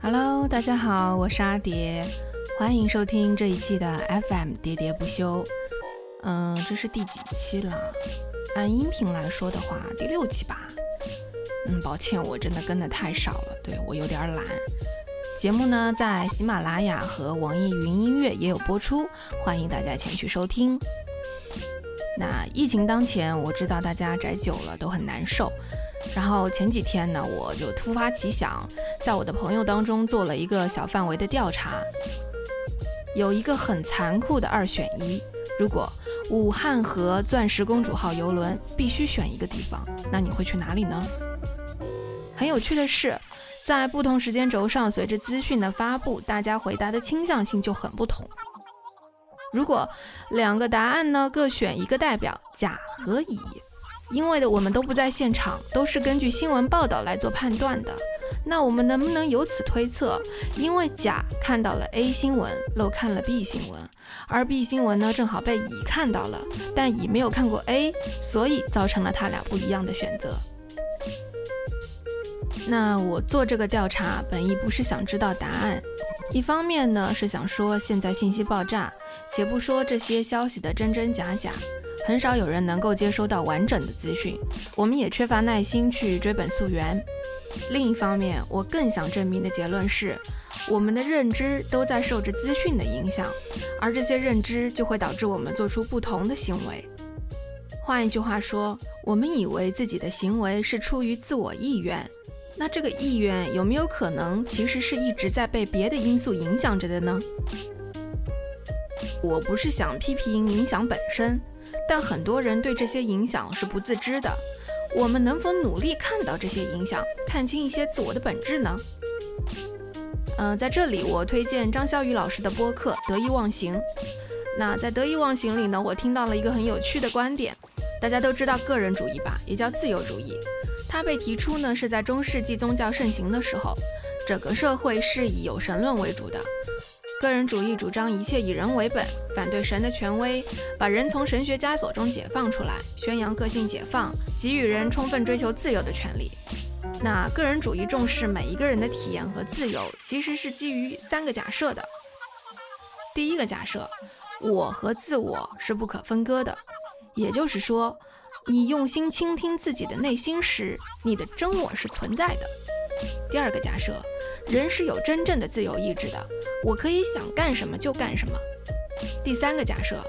Hello，大家好，我是阿蝶，欢迎收听这一期的 FM 喋喋不休。嗯，这是第几期了？按音频来说的话，第六期吧。嗯，抱歉，我真的跟的太少了，对我有点懒。节目呢，在喜马拉雅和网易云音乐也有播出，欢迎大家前去收听。那疫情当前，我知道大家宅久了都很难受。然后前几天呢，我就突发奇想，在我的朋友当中做了一个小范围的调查，有一个很残酷的二选一：如果武汉和钻石公主号游轮必须选一个地方，那你会去哪里呢？有趣的是，在不同时间轴上，随着资讯的发布，大家回答的倾向性就很不同。如果两个答案呢各选一个代表，甲和乙。因为的我们都不在现场，都是根据新闻报道来做判断的。那我们能不能由此推测，因为甲看到了 A 新闻，漏看了 B 新闻，而 B 新闻呢正好被乙看到了，但乙没有看过 A，所以造成了他俩不一样的选择。那我做这个调查本意不是想知道答案，一方面呢是想说现在信息爆炸，且不说这些消息的真真假假。很少有人能够接收到完整的资讯，我们也缺乏耐心去追本溯源。另一方面，我更想证明的结论是，我们的认知都在受着资讯的影响，而这些认知就会导致我们做出不同的行为。换一句话说，我们以为自己的行为是出于自我意愿，那这个意愿有没有可能其实是一直在被别的因素影响着的呢？我不是想批评影响本身。但很多人对这些影响是不自知的。我们能否努力看到这些影响，看清一些自我的本质呢？嗯，在这里我推荐张小雨老师的播客《得意忘形》。那在《得意忘形》里呢，我听到了一个很有趣的观点。大家都知道个人主义吧，也叫自由主义。它被提出呢是在中世纪宗教盛行的时候，整个社会是以有神论为主的。个人主义主张一切以人为本，反对神的权威，把人从神学枷锁中解放出来，宣扬个性解放，给予人充分追求自由的权利。那个人主义重视每一个人的体验和自由，其实是基于三个假设的。第一个假设，我和自我是不可分割的，也就是说，你用心倾听自己的内心时，你的真我是存在的。第二个假设。人是有真正的自由意志的，我可以想干什么就干什么。第三个假设，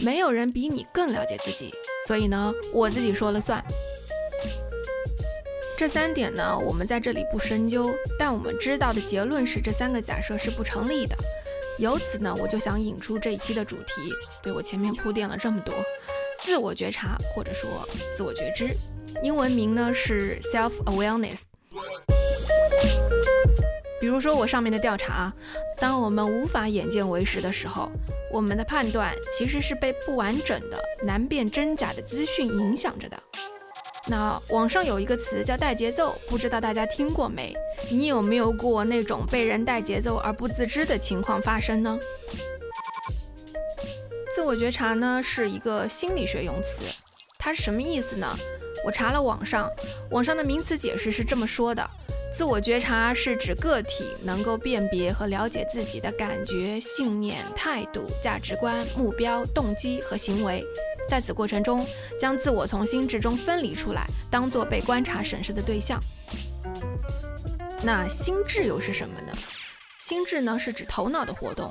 没有人比你更了解自己，所以呢，我自己说了算。这三点呢，我们在这里不深究，但我们知道的结论是这三个假设是不成立的。由此呢，我就想引出这一期的主题。对我前面铺垫了这么多，自我觉察或者说自我觉知，英文名呢是 self awareness。比如说我上面的调查，当我们无法眼见为实的时候，我们的判断其实是被不完整的、难辨真假的资讯影响着的。那网上有一个词叫带节奏，不知道大家听过没？你有没有过那种被人带节奏而不自知的情况发生呢？自我觉察呢是一个心理学用词，它是什么意思呢？我查了网上，网上的名词解释是这么说的。自我觉察是指个体能够辨别和了解自己的感觉、信念、态度、价值观、目标、动机和行为，在此过程中将自我从心智中分离出来，当做被观察审视的对象。那心智又是什么呢？心智呢是指头脑的活动。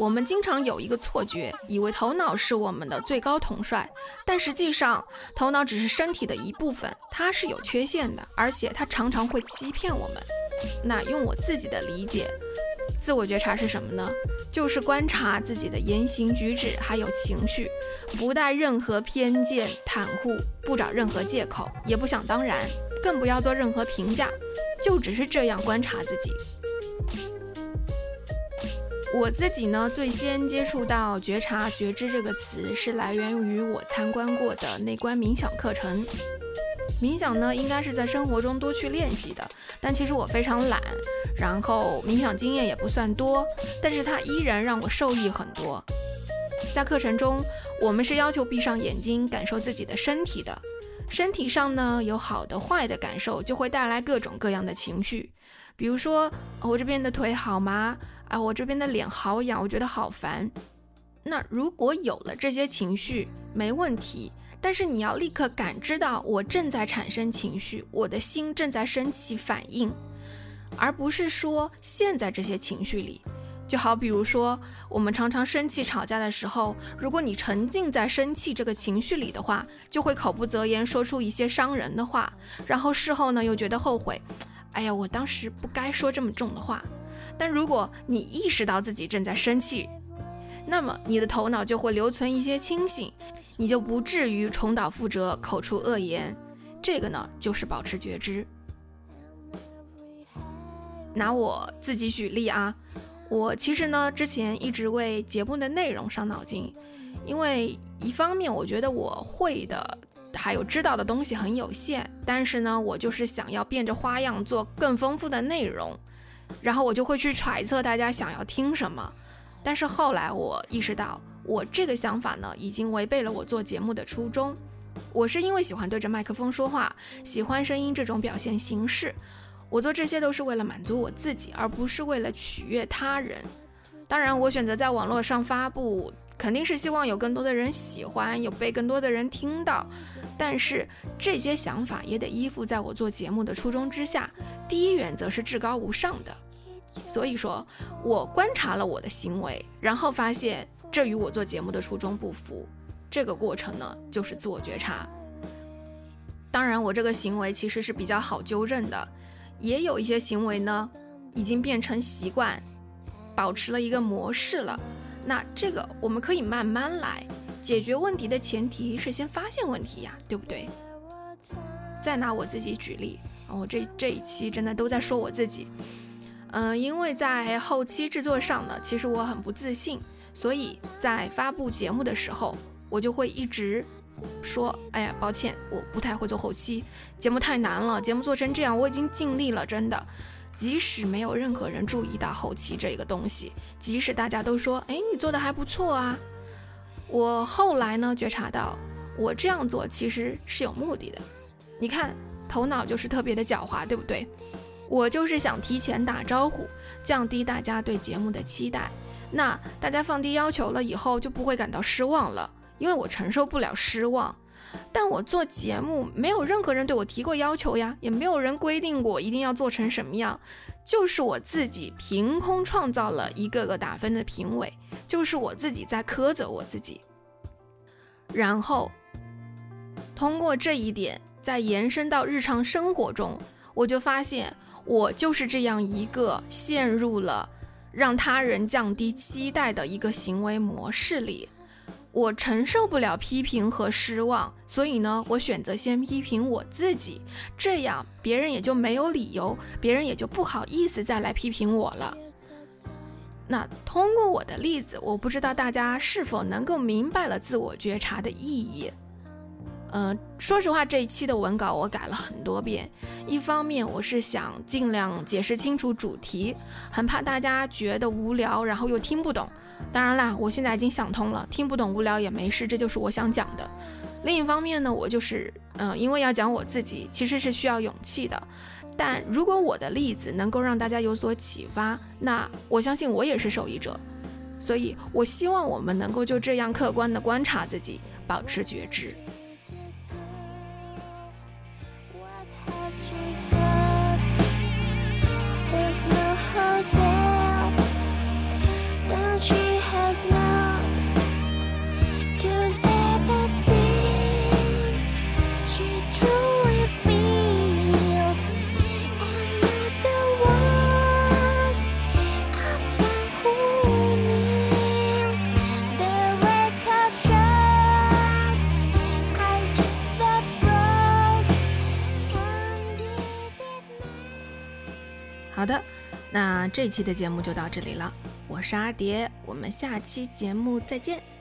我们经常有一个错觉，以为头脑是我们的最高统帅，但实际上，头脑只是身体的一部分，它是有缺陷的，而且它常常会欺骗我们。那用我自己的理解，自我觉察是什么呢？就是观察自己的言行举止还有情绪，不带任何偏见、袒护，不找任何借口，也不想当然，更不要做任何评价，就只是这样观察自己。我自己呢，最先接触到觉察、觉知这个词，是来源于我参观过的内观冥想课程。冥想呢，应该是在生活中多去练习的。但其实我非常懒，然后冥想经验也不算多，但是它依然让我受益很多。在课程中，我们是要求闭上眼睛，感受自己的身体的。身体上呢，有好的、坏的感受，就会带来各种各样的情绪。比如说，我这边的腿好麻啊，我这边的脸好痒，我觉得好烦。那如果有了这些情绪，没问题。但是你要立刻感知到我正在产生情绪，我的心正在升起反应，而不是说陷在这些情绪里。就好比如说，我们常常生气吵架的时候，如果你沉浸在生气这个情绪里的话，就会口不择言，说出一些伤人的话，然后事后呢又觉得后悔。哎呀，我当时不该说这么重的话。但如果你意识到自己正在生气，那么你的头脑就会留存一些清醒。你就不至于重蹈覆辙，口出恶言。这个呢，就是保持觉知。拿我自己举例啊，我其实呢，之前一直为节目的内容伤脑筋，因为一方面我觉得我会的还有知道的东西很有限，但是呢，我就是想要变着花样做更丰富的内容，然后我就会去揣测大家想要听什么。但是后来我意识到。我这个想法呢，已经违背了我做节目的初衷。我是因为喜欢对着麦克风说话，喜欢声音这种表现形式。我做这些都是为了满足我自己，而不是为了取悦他人。当然，我选择在网络上发布，肯定是希望有更多的人喜欢，有被更多的人听到。但是这些想法也得依附在我做节目的初衷之下。第一原则是至高无上的。所以说，我观察了我的行为，然后发现。这与我做节目的初衷不符，这个过程呢，就是自我觉察。当然，我这个行为其实是比较好纠正的，也有一些行为呢，已经变成习惯，保持了一个模式了。那这个我们可以慢慢来，解决问题的前提是先发现问题呀，对不对？再拿我自己举例，我这这一期真的都在说我自己，嗯，因为在后期制作上呢，其实我很不自信。所以在发布节目的时候，我就会一直说：“哎呀，抱歉，我不太会做后期，节目太难了，节目做成这样，我已经尽力了，真的。即使没有任何人注意到后期这个东西，即使大家都说，哎，你做的还不错啊，我后来呢觉察到，我这样做其实是有目的的。你看，头脑就是特别的狡猾，对不对？我就是想提前打招呼，降低大家对节目的期待。”那大家放低要求了以后就不会感到失望了，因为我承受不了失望。但我做节目没有任何人对我提过要求呀，也没有人规定过一定要做成什么样，就是我自己凭空创造了一个个打分的评委，就是我自己在苛责我自己。然后通过这一点再延伸到日常生活中，我就发现我就是这样一个陷入了。让他人降低期待的一个行为模式里，我承受不了批评和失望，所以呢，我选择先批评我自己，这样别人也就没有理由，别人也就不好意思再来批评我了。那通过我的例子，我不知道大家是否能够明白了自我觉察的意义。嗯，说实话，这一期的文稿我改了很多遍。一方面，我是想尽量解释清楚主题，很怕大家觉得无聊，然后又听不懂。当然啦，我现在已经想通了，听不懂无聊也没事，这就是我想讲的。另一方面呢，我就是，嗯，因为要讲我自己，其实是需要勇气的。但如果我的例子能够让大家有所启发，那我相信我也是受益者。所以，我希望我们能够就这样客观的观察自己，保持觉知。herself when she has not given step the things she truly feels and not the words of one who kneels the record shows I took the bros and did it 好的。那这期的节目就到这里了。我是阿蝶，我们下期节目再见。